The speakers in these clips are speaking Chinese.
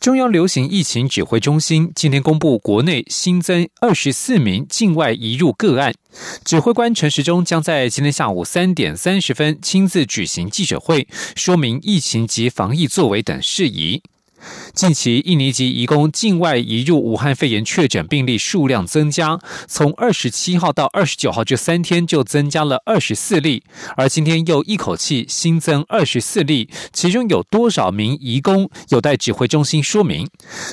中央流行疫情指挥中心今天公布，国内新增二十四名境外移入个案。指挥官陈时中将在今天下午三点三十分亲自举行记者会，说明疫情及防疫作为等事宜。近期，印尼籍移工境外移入武汉肺炎确诊病例数量增加，从二十七号到二十九号这三天就增加了二十四例，而今天又一口气新增二十四例，其中有多少名移工有待指挥中心说明。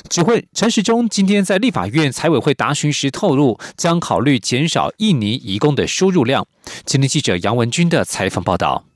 指挥陈时中今天在立法院财委会答询时透露，将考虑减少印尼移工的输入量。今天记者杨文军的采访报道。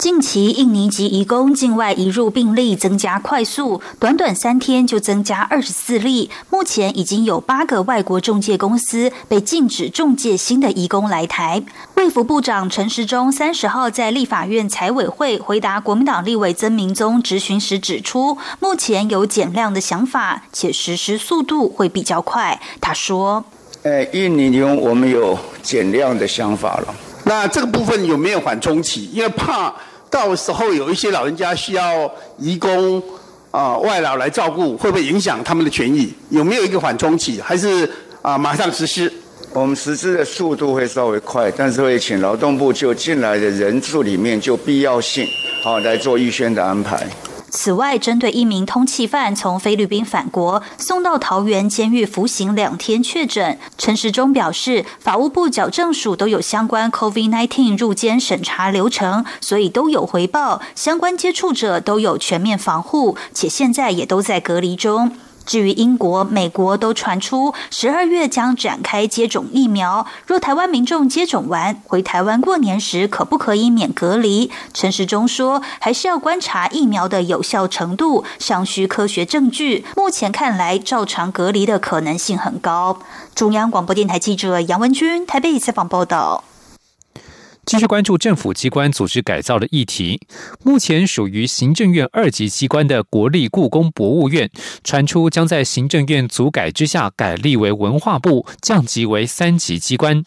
近期印尼籍移工境外移入病例增加快速，短短三天就增加二十四例。目前已经有八个外国中介公司被禁止中介新的移工来台。卫福部长陈时中三十号在立法院财委会回答国民党立委曾明宗质询时指出，目前有减量的想法，且实施速度会比较快。他说：“呃，印尼移工我们有减量的想法了。那这个部分有没有缓冲期？因为怕。”到时候有一些老人家需要移工啊外劳来照顾，会不会影响他们的权益？有没有一个缓冲期？还是啊马上实施？我们实施的速度会稍微快，但是会请劳动部就进来的人数里面就必要性好来做预先的安排。此外，针对一名通缉犯从菲律宾返国送到桃园监狱服刑两天确诊，陈时中表示，法务部矫正署都有相关 COVID-19 入监审查流程，所以都有回报，相关接触者都有全面防护，且现在也都在隔离中。至于英国、美国都传出十二月将展开接种疫苗，若台湾民众接种完回台湾过年时，可不可以免隔离？陈时中说，还是要观察疫苗的有效程度，尚需科学证据。目前看来，照常隔离的可能性很高。中央广播电台记者杨文君台北采访报道。继续关注政府机关组织改造的议题。目前属于行政院二级机关的国立故宫博物院，传出将在行政院组改之下改立为文化部，降级为三级机关。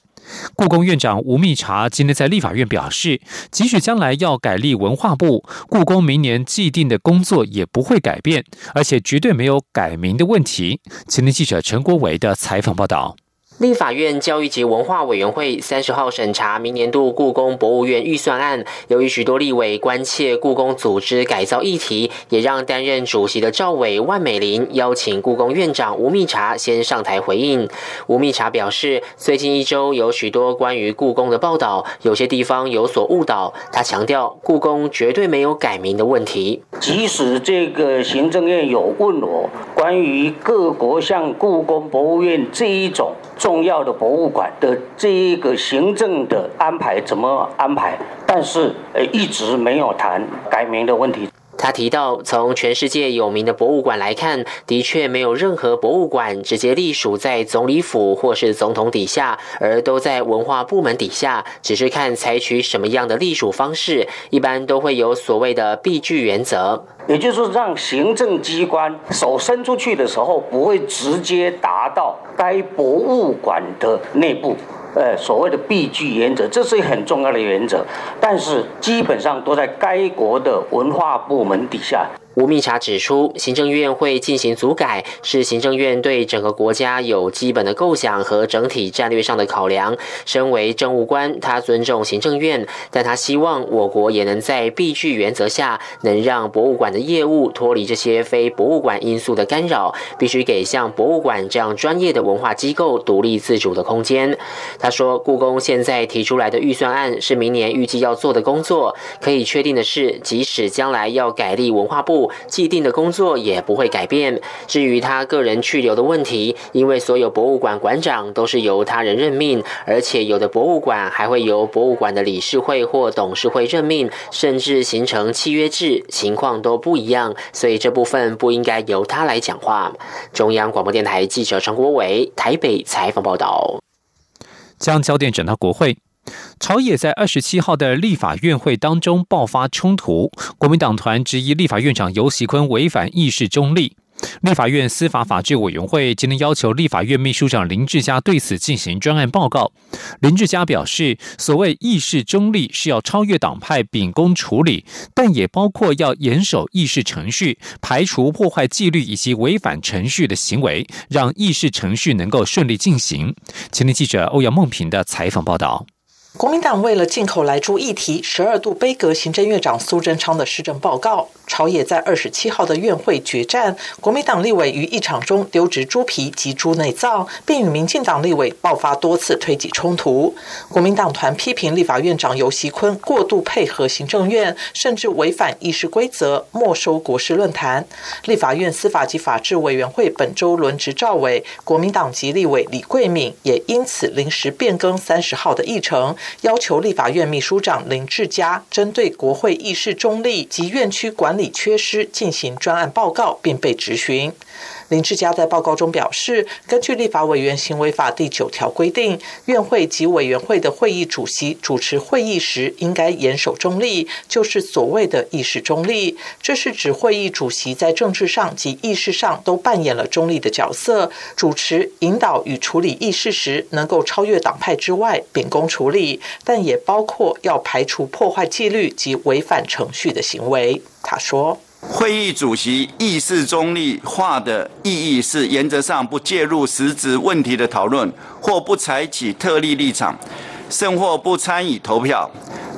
故宫院长吴密察今天在立法院表示，即使将来要改立文化部，故宫明年既定的工作也不会改变，而且绝对没有改名的问题。今天记者陈国维的采访报道。立法院教育及文化委员会三十号审查明年度故宫博物院预算案，由于许多立委关切故宫组织改造议题，也让担任主席的赵伟、万美玲邀请故宫院长吴密察先上台回应。吴密察表示，最近一周有许多关于故宫的报道，有些地方有所误导。他强调，故宫绝对没有改名的问题。即使这个行政院有问我关于各国像故宫博物院这一种。重要的博物馆的这一个行政的安排怎么安排？但是呃一直没有谈改名的问题。他提到，从全世界有名的博物馆来看，的确没有任何博物馆直接隶属在总理府或是总统底下，而都在文化部门底下。只是看采取什么样的隶属方式，一般都会有所谓的避拒原则，也就是让行政机关手伸出去的时候，不会直接达到该博物馆的内部。呃，所谓的避拒原则，这是很重要的原则，但是基本上都在该国的文化部门底下。吴密察指出，行政院会进行组改，是行政院对整个国家有基本的构想和整体战略上的考量。身为政务官，他尊重行政院，但他希望我国也能在避拒原则下，能让博物馆的业务脱离这些非博物馆因素的干扰，必须给像博物馆这样专业的文化机构独立自主的空间。他说，故宫现在提出来的预算案是明年预计要做的工作，可以确定的是，即使将来要改立文化部。既定的工作也不会改变。至于他个人去留的问题，因为所有博物馆馆长都是由他人任命，而且有的博物馆还会由博物馆的理事会或董事会任命，甚至形成契约制，情况都不一样，所以这部分不应该由他来讲话。中央广播电台记者陈国伟台北采访报道。将焦点转到国会。朝野在二十七号的立法院会当中爆发冲突，国民党团质疑立法院长游锡坤违反议事中立。立法院司法法制委员会今天要求立法院秘书长林志嘉对此进行专案报告。林志嘉表示，所谓议事中立是要超越党派秉公处理，但也包括要严守议事程序，排除破坏纪律以及违反程序的行为，让议事程序能够顺利进行。前天记者欧阳梦平的采访报道。国民党为了进口来猪议题，十二度杯阁行政院长苏贞昌的施政报告。朝野在二十七号的院会决战，国民党立委于议场中丢掷猪皮及猪内脏，并与民进党立委爆发多次推挤冲突。国民党团批评立法院长游锡坤过度配合行政院，甚至违反议事规则，没收国事论坛。立法院司法及法制委员会本周轮值召委，国民党籍立委李桂敏也因此临时变更三十号的议程，要求立法院秘书长林志嘉针对国会议事中立及院区管。理理缺失进行专案报告，并被质询。林志嘉在报告中表示，根据立法委员行为法第九条规定，院会及委员会的会议主席主持会议时，应该严守中立，就是所谓的议事中立。这是指会议主席在政治上及议事上都扮演了中立的角色，主持、引导与处理议事时，能够超越党派之外，秉公处理，但也包括要排除破坏纪律及违反程序的行为。他说。会议主席议事中立化的意义是，原则上不介入实质问题的讨论，或不采取特例立场，甚或不参与投票。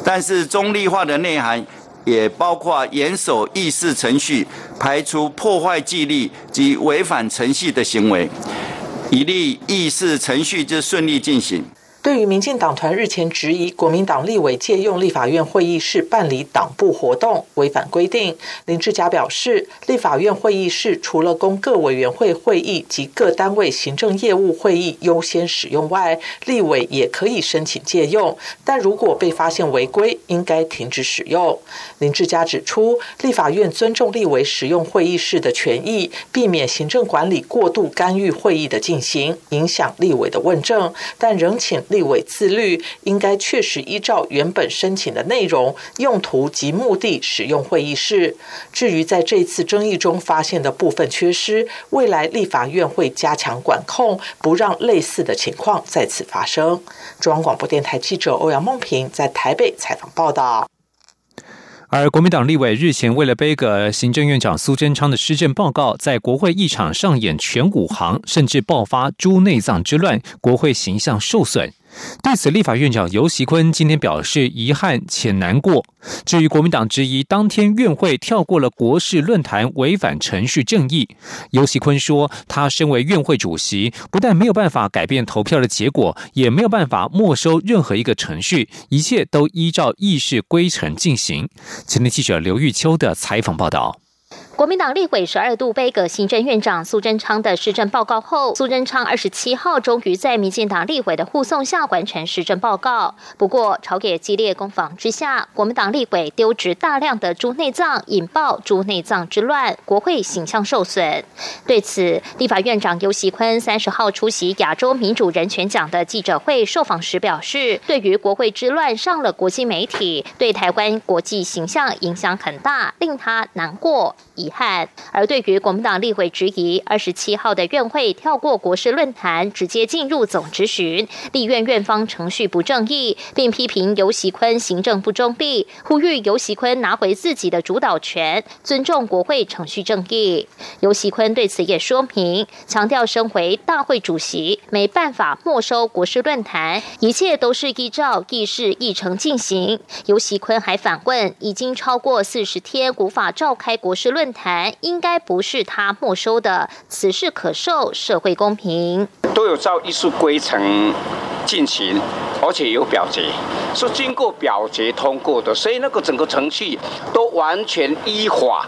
但是中立化的内涵也包括严守议事程序，排除破坏纪律及违反程序的行为，以利议事程序之顺利进行。对于民进党团日前质疑国民党立委借用立法院会议室办理党部活动违反规定，林志嘉表示，立法院会议室除了供各委员会会议及各单位行政业务会议优先使用外，立委也可以申请借用，但如果被发现违规，应该停止使用。林志嘉指出，立法院尊重立委使用会议室的权益，避免行政管理过度干预会议的进行，影响立委的问政，但仍请。立委自律，应该确实依照原本申请的内容、用途及目的使用会议室。至于在这次争议中发现的部分缺失，未来立法院会加强管控，不让类似的情况再次发生。中央广播电台记者欧阳梦平在台北采访报道。而国民党立委日前为了背个行政院长苏贞昌的施政报告，在国会议场上演全武行，甚至爆发猪内脏之乱，国会形象受损。对此，立法院长游锡坤今天表示遗憾且难过。至于国民党质疑当天院会跳过了国事论坛，违反程序正义，游锡坤说，他身为院会主席，不但没有办法改变投票的结果，也没有办法没收任何一个程序，一切都依照议事规程进行。前天记者刘玉秋的采访报道。国民党立委十二度杯葛行政院长苏贞昌的施政报告后，苏贞昌二十七号终于在民进党立委的护送下完成施政报告。不过，朝野激烈攻防之下，国民党立委丢掷大量的猪内脏，引爆猪内脏之乱，国会形象受损。对此，立法院长游锡坤三十号出席亚洲民主人权奖的记者会受访时表示，对于国会之乱上了国际媒体，对台湾国际形象影响很大，令他难过。遗憾。而对于国民党立委质疑，二十七号的院会跳过国事论坛，直接进入总质询，立院院方程序不正义，并批评游锡坤行政不中立，呼吁游锡坤拿回自己的主导权，尊重国会程序正义。游锡坤对此也说明，强调身为大会主席，没办法没收国事论坛，一切都是依照议事议程进行。游锡坤还反问，已经超过四十天无法召开国事论。谈应该不是他没收的，此事可受社会公平，都有照艺术规程进行，而且有表决，是经过表决通过的，所以那个整个程序都完全依法，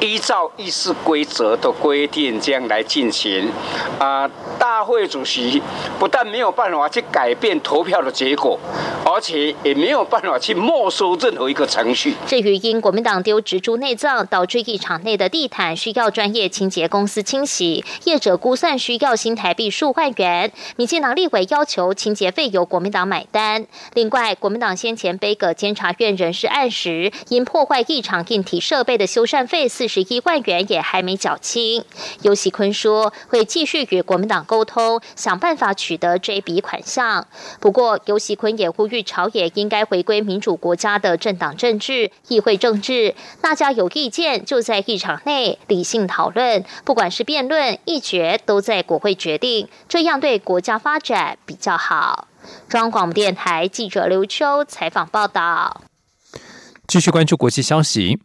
依照议事规则的规定这样来进行。啊，大会主席不但没有办法去改变投票的结果，而且也没有办法去没收任何一个程序。至于因国民党丢植株内脏导致议场内的地毯需要专业清洁公司清洗，业者估算需要新台币数万元，民进党立委要求清洁费由国民党买单。另外，国民党先前背个监察院人事案时，因破坏议场硬体设备的修缮费四十一万元也还没缴清。尤喜坤说，会继续与国民党沟通，想办法取得这笔款项。不过，尤喜坤也呼吁朝野应该回归民主国家的政党政治、议会政治，大家有意见就在议场内理性讨论，不管是辩论、议决，都在国会决定，这样对国家发展比较好。中央广播电台记者刘秋采访报道。继续关注国际消息。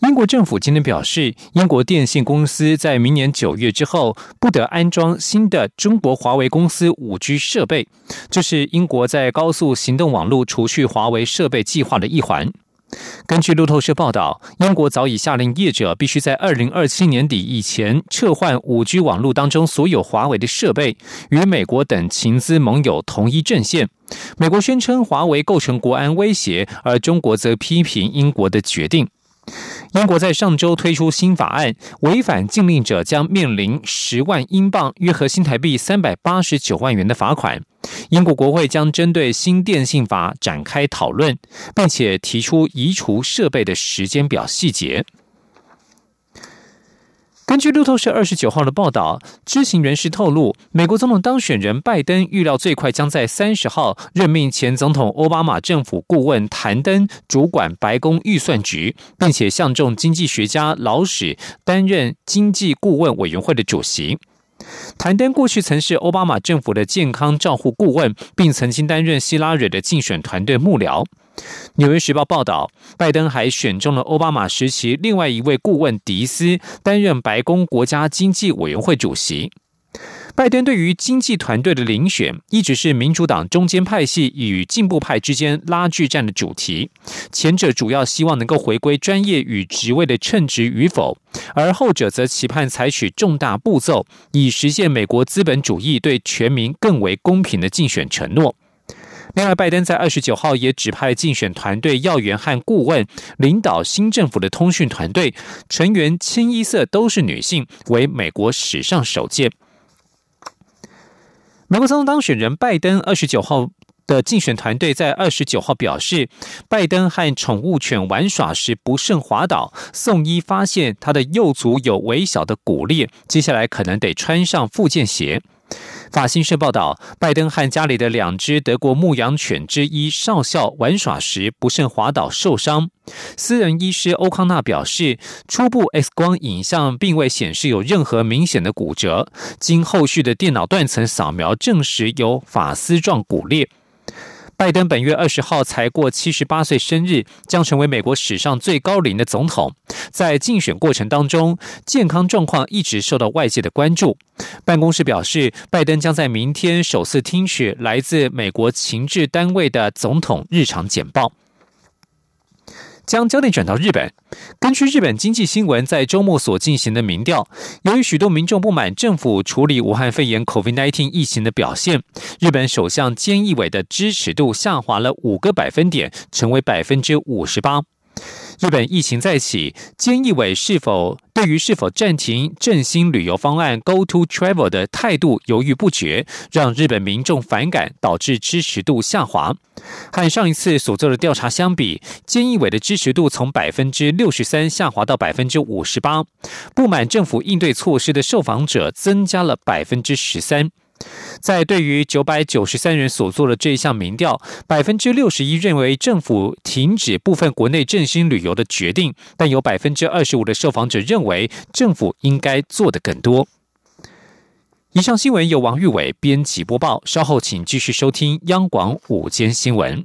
英国政府今天表示，英国电信公司在明年九月之后不得安装新的中国华为公司五 G 设备，这是英国在高速行动网络除去华为设备计划的一环。根据路透社报道，英国早已下令业者必须在二零二七年底以前撤换五 G 网络当中所有华为的设备，与美国等情资盟友同一阵线。美国宣称华为构成国安威胁，而中国则批评英国的决定。英国在上周推出新法案，违反禁令者将面临十万英镑（约合新台币三百八十九万元）的罚款。英国国会将针对新电信法展开讨论，并且提出移除设备的时间表细节。根据路透社二十九号的报道，知情人士透露，美国总统当选人拜登预料最快将在三十号任命前总统奥巴马政府顾问谭登主管白宫预算局，并且相中经济学家劳史担任经济顾问委员会的主席。谭登过去曾是奥巴马政府的健康照护顾问，并曾经担任希拉蕊的竞选团队幕僚。《纽约时报》报道，拜登还选中了奥巴马时期另外一位顾问迪斯担任白宫国家经济委员会主席。拜登对于经济团队的遴选，一直是民主党中间派系与进步派之间拉锯战的主题。前者主要希望能够回归专业与职位的称职与否，而后者则期盼采取重大步骤，以实现美国资本主义对全民更为公平的竞选承诺。另外，拜登在二十九号也指派竞选团队要员和顾问领导新政府的通讯团队，成员清一色都是女性，为美国史上首见。美国总统当选人拜登二十九号的竞选团队在二十九号表示，拜登和宠物犬玩耍时不慎滑倒，送医发现他的右足有微小的骨裂，接下来可能得穿上复健鞋。法新社报道，拜登和家里的两只德国牧羊犬之一少校玩耍时不慎滑倒受伤。私人医师欧康纳表示，初步 X 光影像并未显示有任何明显的骨折，经后续的电脑断层扫描证实有法丝状骨裂。拜登本月二十号才过七十八岁生日，将成为美国史上最高龄的总统。在竞选过程当中，健康状况一直受到外界的关注。办公室表示，拜登将在明天首次听取来自美国情治单位的总统日常简报。将焦点转到日本。根据日本经济新闻在周末所进行的民调，由于许多民众不满政府处理武汉肺炎 （COVID-19） 疫情的表现，日本首相菅义伟的支持度下滑了五个百分点，成为百分之五十八。日本疫情再起，菅义伟是否对于是否暂停振兴旅游方案 “Go to Travel” 的态度犹豫不决，让日本民众反感，导致支持度下滑。和上一次所做的调查相比，菅义伟的支持度从百分之六十三下滑到百分之五十八，不满政府应对措施的受访者增加了百分之十三。在对于九百九十三人所做的这一项民调，百分之六十一认为政府停止部分国内振兴旅游的决定，但有百分之二十五的受访者认为政府应该做的更多。以上新闻由王玉伟编辑播报，稍后请继续收听央广午间新闻。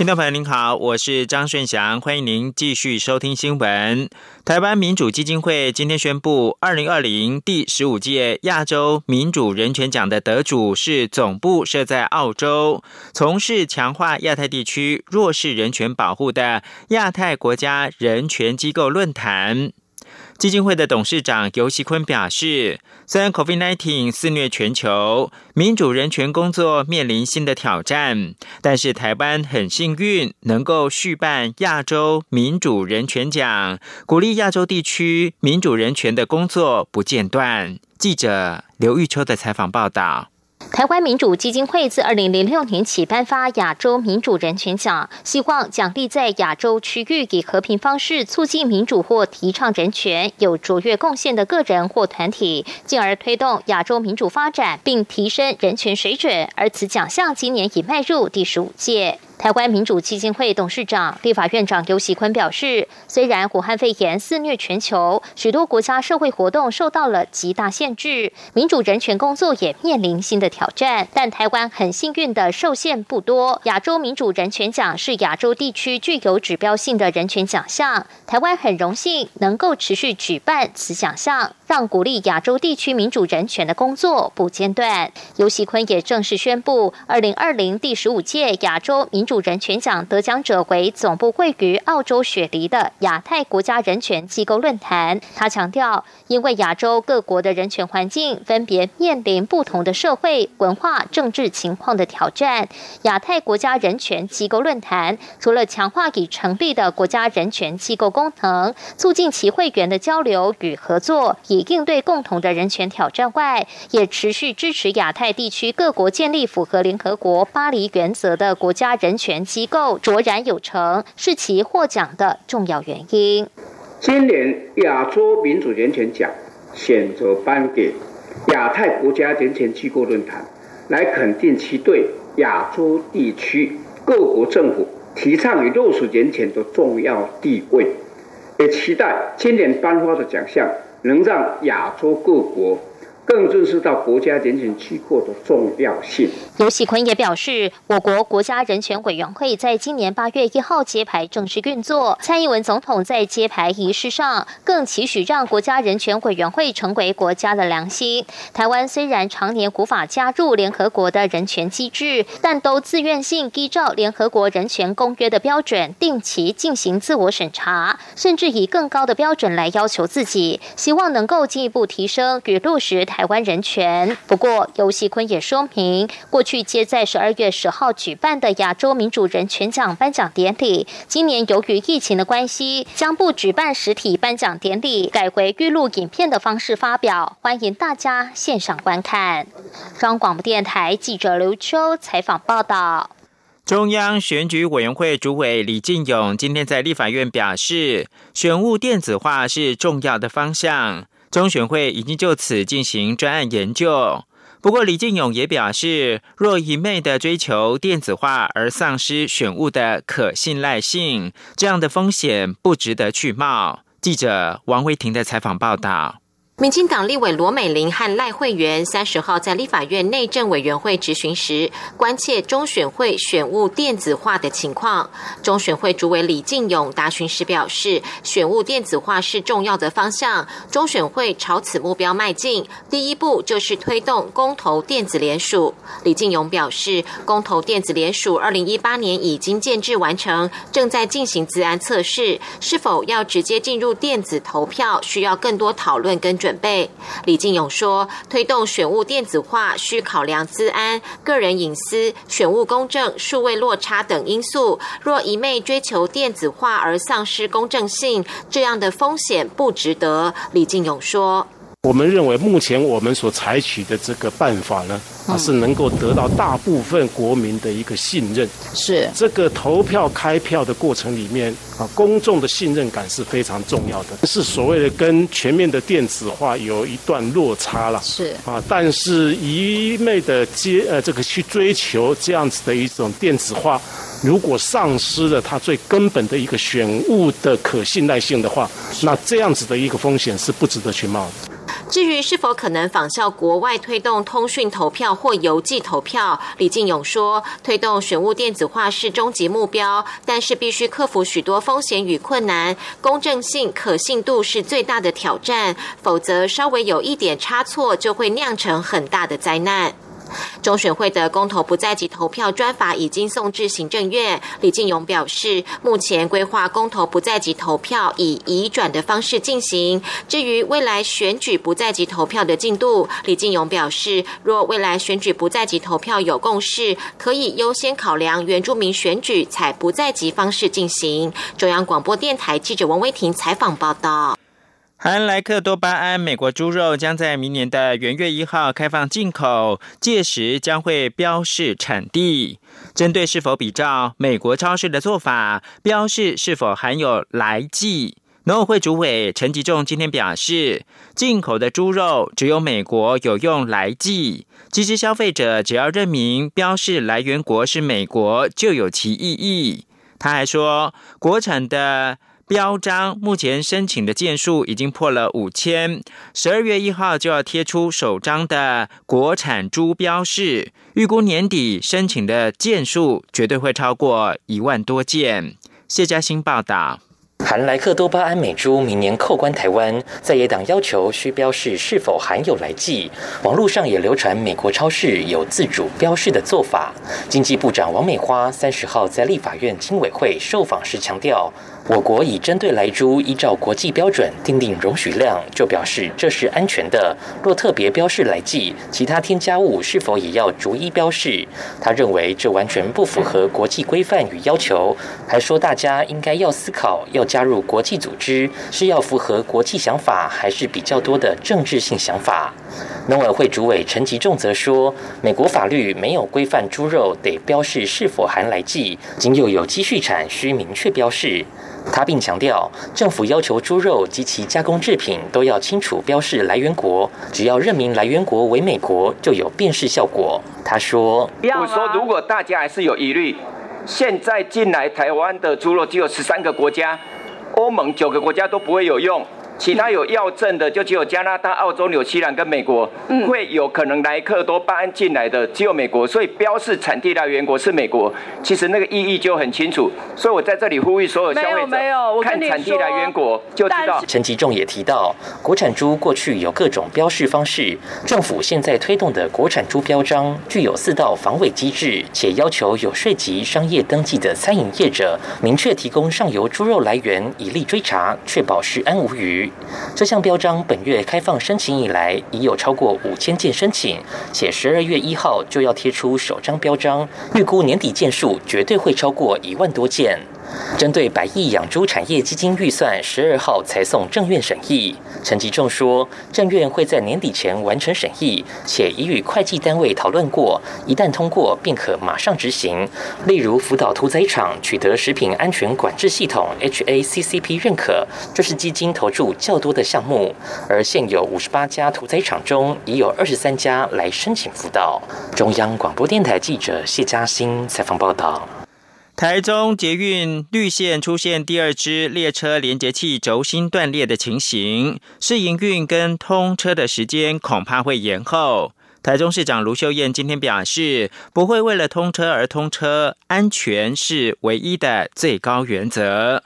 听众朋友您好，我是张顺祥，欢迎您继续收听新闻。台湾民主基金会今天宣布，二零二零第十五届亚洲民主人权奖的得主是总部设在澳洲、从事强化亚太地区弱势人权保护的亚太国家人权机构论坛。基金会的董事长尤锡坤表示，虽然 COVID-19 肆虐全球，民主人权工作面临新的挑战，但是台湾很幸运能够续办亚洲民主人权奖，鼓励亚洲地区民主人权的工作不间断。记者刘玉秋的采访报道。台湾民主基金会自二零零六年起颁发亚洲民主人权奖，希望奖励在亚洲区域以和平方式促进民主或提倡人权有卓越贡献的个人或团体，进而推动亚洲民主发展并提升人权水准。而此奖项今年已迈入第十五届。台湾民主基金会董事长、立法院长游锡坤表示，虽然武汉肺炎肆虐全球，许多国家社会活动受到了极大限制，民主人权工作也面临新的挑战，但台湾很幸运的受限不多。亚洲民主人权奖是亚洲地区具有指标性的人权奖项，台湾很荣幸能够持续举办此奖项。让鼓励亚洲地区民主人权的工作不间断。尤锡坤也正式宣布，二零二零第十五届亚洲民主人权奖得奖者为总部位于澳洲雪梨的亚太国家人权机构论坛。他强调，因为亚洲各国的人权环境分别面临不同的社会、文化、政治情况的挑战，亚太国家人权机构论坛除了强化已成立的国家人权机构功能，促进其会员的交流与合作，以应对共同的人权挑战外，也持续支持亚太地区各国建立符合联合国巴黎原则的国家人权机构，卓然有成，是其获奖的重要原因。今年亚洲民主人权奖选择颁给亚太国家人权机构论坛，来肯定其对亚洲地区各国政府提倡与落实人权的重要地位，也期待今年颁发的奖项。能让亚洲各国。更认识到国家人权机构的重要性。尤喜坤也表示，我国国家人权委员会在今年八月一号揭牌正式运作。蔡英文总统在揭牌仪式上更期许让国家人权委员会成为国家的良心。台湾虽然常年无法加入联合国的人权机制，但都自愿性依照联合国人权公约的标准，定期进行自我审查，甚至以更高的标准来要求自己，希望能够进一步提升与落实台。台湾人权。不过，尤锡坤也说明，过去接在十二月十号举办的亚洲民主人权奖颁奖典礼，今年由于疫情的关系，将不举办实体颁奖典礼，改回预录影片的方式发表，欢迎大家线上观看。中央广播电台记者刘秋采访报道。中央选举委员会主委李进勇今天在立法院表示，选务电子化是重要的方向。中选会已经就此进行专案研究，不过李进勇也表示，若一昧的追求电子化而丧失选务的可信赖性，这样的风险不值得去冒。记者王维婷的采访报道。民进党立委罗美玲和赖慧媛三十号在立法院内政委员会质询时，关切中选会选务电子化的情况。中选会主委李进勇答询时表示，选务电子化是重要的方向，中选会朝此目标迈进。第一步就是推动公投电子联署。李进勇表示，公投电子联署二零一八年已经建制完成，正在进行自安测试，是否要直接进入电子投票，需要更多讨论跟准。准备，李进勇说，推动选务电子化需考量资安、个人隐私、选务公正、数位落差等因素。若一昧追求电子化而丧失公正性，这样的风险不值得。李进勇说。我们认为，目前我们所采取的这个办法呢，啊，是能够得到大部分国民的一个信任。是这个投票开票的过程里面啊，公众的信任感是非常重要的，是所谓的跟全面的电子化有一段落差了。是啊，但是一昧的接呃这个去追求这样子的一种电子化，如果丧失了它最根本的一个选务的可信赖性的话，那这样子的一个风险是不值得去冒的。至于是否可能仿效国外推动通讯投票或邮寄投票，李进勇说，推动选务电子化是终极目标，但是必须克服许多风险与困难，公正性、可信度是最大的挑战，否则稍微有一点差错，就会酿成很大的灾难。中选会的公投不在即投票专法已经送至行政院。李进勇表示，目前规划公投不在即投票以移转的方式进行。至于未来选举不在即投票的进度，李进勇表示，若未来选举不在即投票有共识，可以优先考量原住民选举采不在即方式进行。中央广播电台记者王威婷采访报道。含莱克多巴胺美国猪肉将在明年的元月一号开放进口，届时将会标示产地。针对是否比照美国超市的做法，标示是否含有来记，农委会主委陈吉仲今天表示，进口的猪肉只有美国有用来记，其实消费者只要认明标示来源国是美国，就有其意义。他还说，国产的。标章目前申请的件数已经破了五千，十二月一号就要贴出首张的国产猪标示，预估年底申请的件数绝对会超过一万多件。谢嘉欣报道。含莱克多巴胺美猪明年扣关台湾，在野党要求需标示是否含有来剂，网络上也流传美国超市有自主标示的做法。经济部长王美花三十号在立法院经委会受访时强调。我国已针对来猪依照国际标准订定容许量，就表示这是安全的。若特别标示来剂，其他添加物是否也要逐一标示？他认为这完全不符合国际规范与要求，还说大家应该要思考，要加入国际组织是要符合国际想法，还是比较多的政治性想法？农委会主委陈吉仲则说，美国法律没有规范猪肉得标示是否含来剂，仅有有机畜产需明确标示。他并强调，政府要求猪肉及其加工制品都要清楚标示来源国，只要认明来源国为美国，就有辨识效果。他说：“我说，如果大家还是有疑虑，现在进来台湾的猪肉只有十三个国家，欧盟九个国家都不会有用。”其他有药证的就只有加拿大、澳洲、纽西兰跟美国，会有可能莱克多巴胺进来的只有美国，所以标示产地来源国是美国，其实那个意义就很清楚。所以我在这里呼吁所有消费者，看产地来源国就知道。陈吉仲也提到，国产猪过去有各种标示方式，政府现在推动的国产猪标章具有四道防伪机制，且要求有税籍、商业登记的餐饮业者明确提供上游猪肉来源，以利追查，确保食安无虞。这项标章本月开放申请以来，已有超过五千件申请，且十二月一号就要贴出首张标章，预估年底件数绝对会超过一万多件。针对百亿养猪产业基金预算，十二号才送政院审议。陈吉仲说，政院会在年底前完成审议，且已与会计单位讨论过，一旦通过便可马上执行。例如，福岛屠宰场取得食品安全管制系统 （HACCP） 认可，这是基金投注较多的项目。而现有五十八家屠宰场中，已有二十三家来申请辅导。中央广播电台记者谢嘉欣采访报道。台中捷运绿线出现第二支列车连接器轴心断裂的情形，试营运跟通车的时间恐怕会延后。台中市长卢秀燕今天表示，不会为了通车而通车，安全是唯一的最高原则。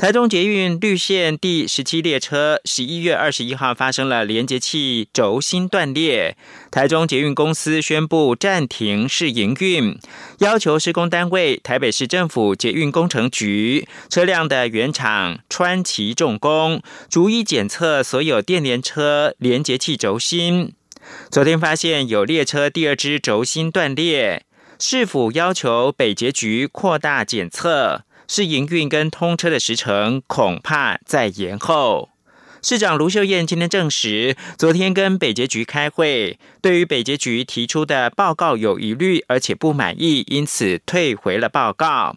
台中捷运绿线第十七列车十一月二十一号发生了连接器轴心断裂，台中捷运公司宣布暂停试营运，要求施工单位台北市政府捷运工程局车辆的原厂川崎重工逐一检测所有电联车连接器轴心。昨天发现有列车第二支轴心断裂，是否要求北捷局扩大检测。是营运跟通车的时程恐怕在延后。市长卢秀燕今天证实，昨天跟北捷局开会，对于北捷局提出的报告有疑虑，而且不满意，因此退回了报告。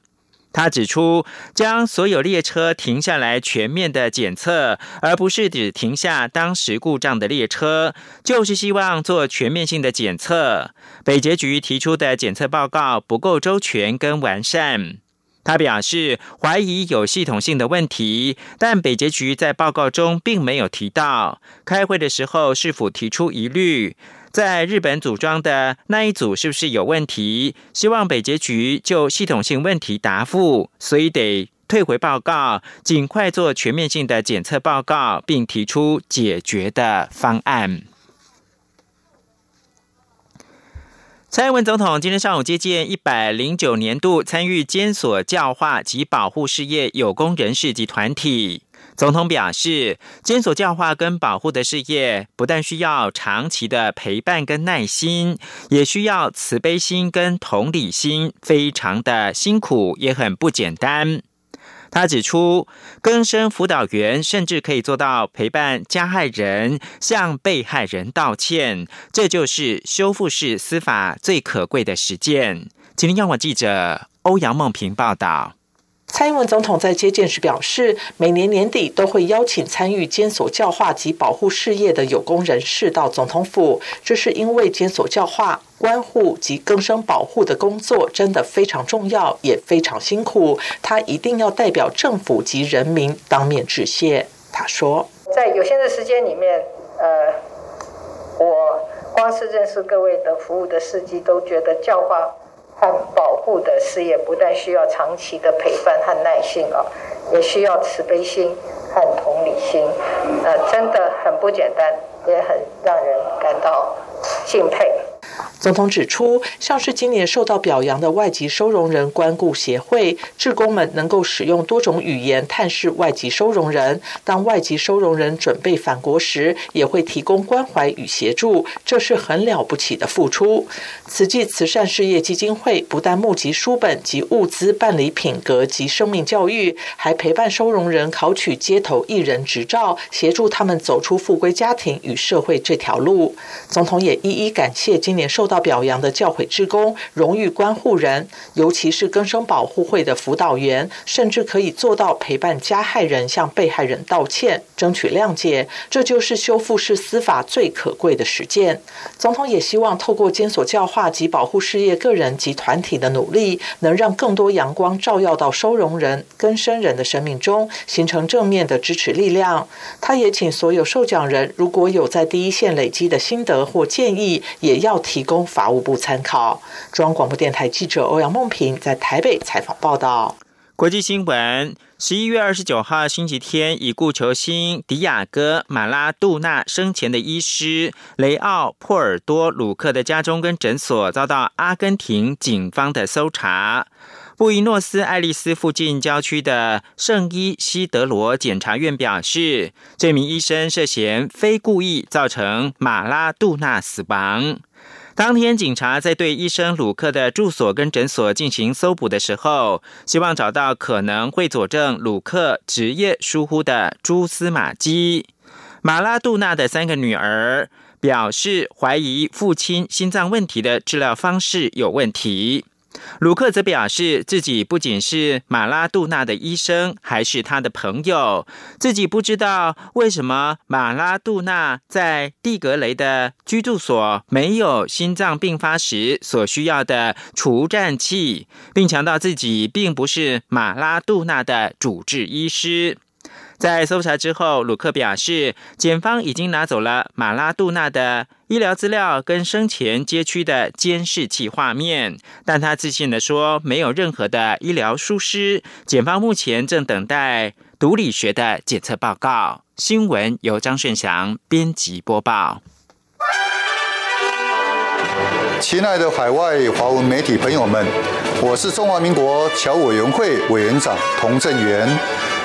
他指出，将所有列车停下来全面的检测，而不是只停下当时故障的列车，就是希望做全面性的检测。北捷局提出的检测报告不够周全跟完善。他表示怀疑有系统性的问题，但北捷局在报告中并没有提到。开会的时候是否提出疑虑，在日本组装的那一组是不是有问题？希望北捷局就系统性问题答复，所以得退回报告，尽快做全面性的检测报告，并提出解决的方案。蔡英文总统今天上午接见一百零九年度参与监所教化及保护事业有功人士及团体。总统表示，监所教化跟保护的事业，不但需要长期的陪伴跟耐心，也需要慈悲心跟同理心，非常的辛苦，也很不简单。他指出，更生辅导员甚至可以做到陪伴加害人向被害人道歉，这就是修复式司法最可贵的实践。今天，央广记者欧阳梦平报道。蔡英文总统在接见时表示，每年年底都会邀请参与监所教化及保护事业的有功人士到总统府，这是因为监所教化、关护及更生保护的工作真的非常重要，也非常辛苦。他一定要代表政府及人民当面致谢。他说，在有限的时间里面，呃，我光是认识各位的服务的司机，都觉得教化。和保护的事业不但需要长期的陪伴和耐心啊，也需要慈悲心和同理心，呃，真的很不简单，也很让人感到敬佩。总统指出，像是今年受到表扬的外籍收容人关顾协会，志工们能够使用多种语言探视外籍收容人。当外籍收容人准备返国时，也会提供关怀与协助，这是很了不起的付出。慈济慈善事业基金会不但募集书本及物资办理品格及生命教育，还陪伴收容人考取街头艺人执照，协助他们走出复归家庭与社会这条路。总统也一一感谢今年受到。到表扬的教诲职工、荣誉关护人，尤其是更生保护会的辅导员，甚至可以做到陪伴加害人向被害人道歉、争取谅解，这就是修复式司法最可贵的实践。总统也希望透过监所教化及保护事业个人及团体的努力，能让更多阳光照耀到收容人、更生人的生命中，形成正面的支持力量。他也请所有受奖人，如果有在第一线累积的心得或建议，也要提供。法务部参考。中央广播电台记者欧阳梦平在台北采访报道。国际新闻：十一月二十九号星期天，已故球星迪亚哥马拉杜纳生前的医师雷奥·珀尔多鲁克的家中跟诊所遭到阿根廷警方的搜查。布宜诺斯艾利斯附近郊区的圣伊西德罗检察院表示，这名医生涉嫌非故意造成马拉杜纳死亡。当天，警察在对医生鲁克的住所跟诊所进行搜捕的时候，希望找到可能会佐证鲁克职业疏忽的蛛丝马迹。马拉杜纳的三个女儿表示，怀疑父亲心脏问题的治疗方式有问题。鲁克则表示，自己不仅是马拉杜纳的医生，还是他的朋友。自己不知道为什么马拉杜纳在蒂格雷的居住所没有心脏病发时所需要的除颤器，并强调自己并不是马拉杜纳的主治医师。在搜查之后，鲁克表示，检方已经拿走了马拉杜纳的医疗资料跟生前街区的监视器画面，但他自信的说，没有任何的医疗疏失。检方目前正等待毒理学的检测报告。新闻由张顺祥编辑播报。亲爱的海外华文媒体朋友们，我是中华民国侨委员会委员长童振源。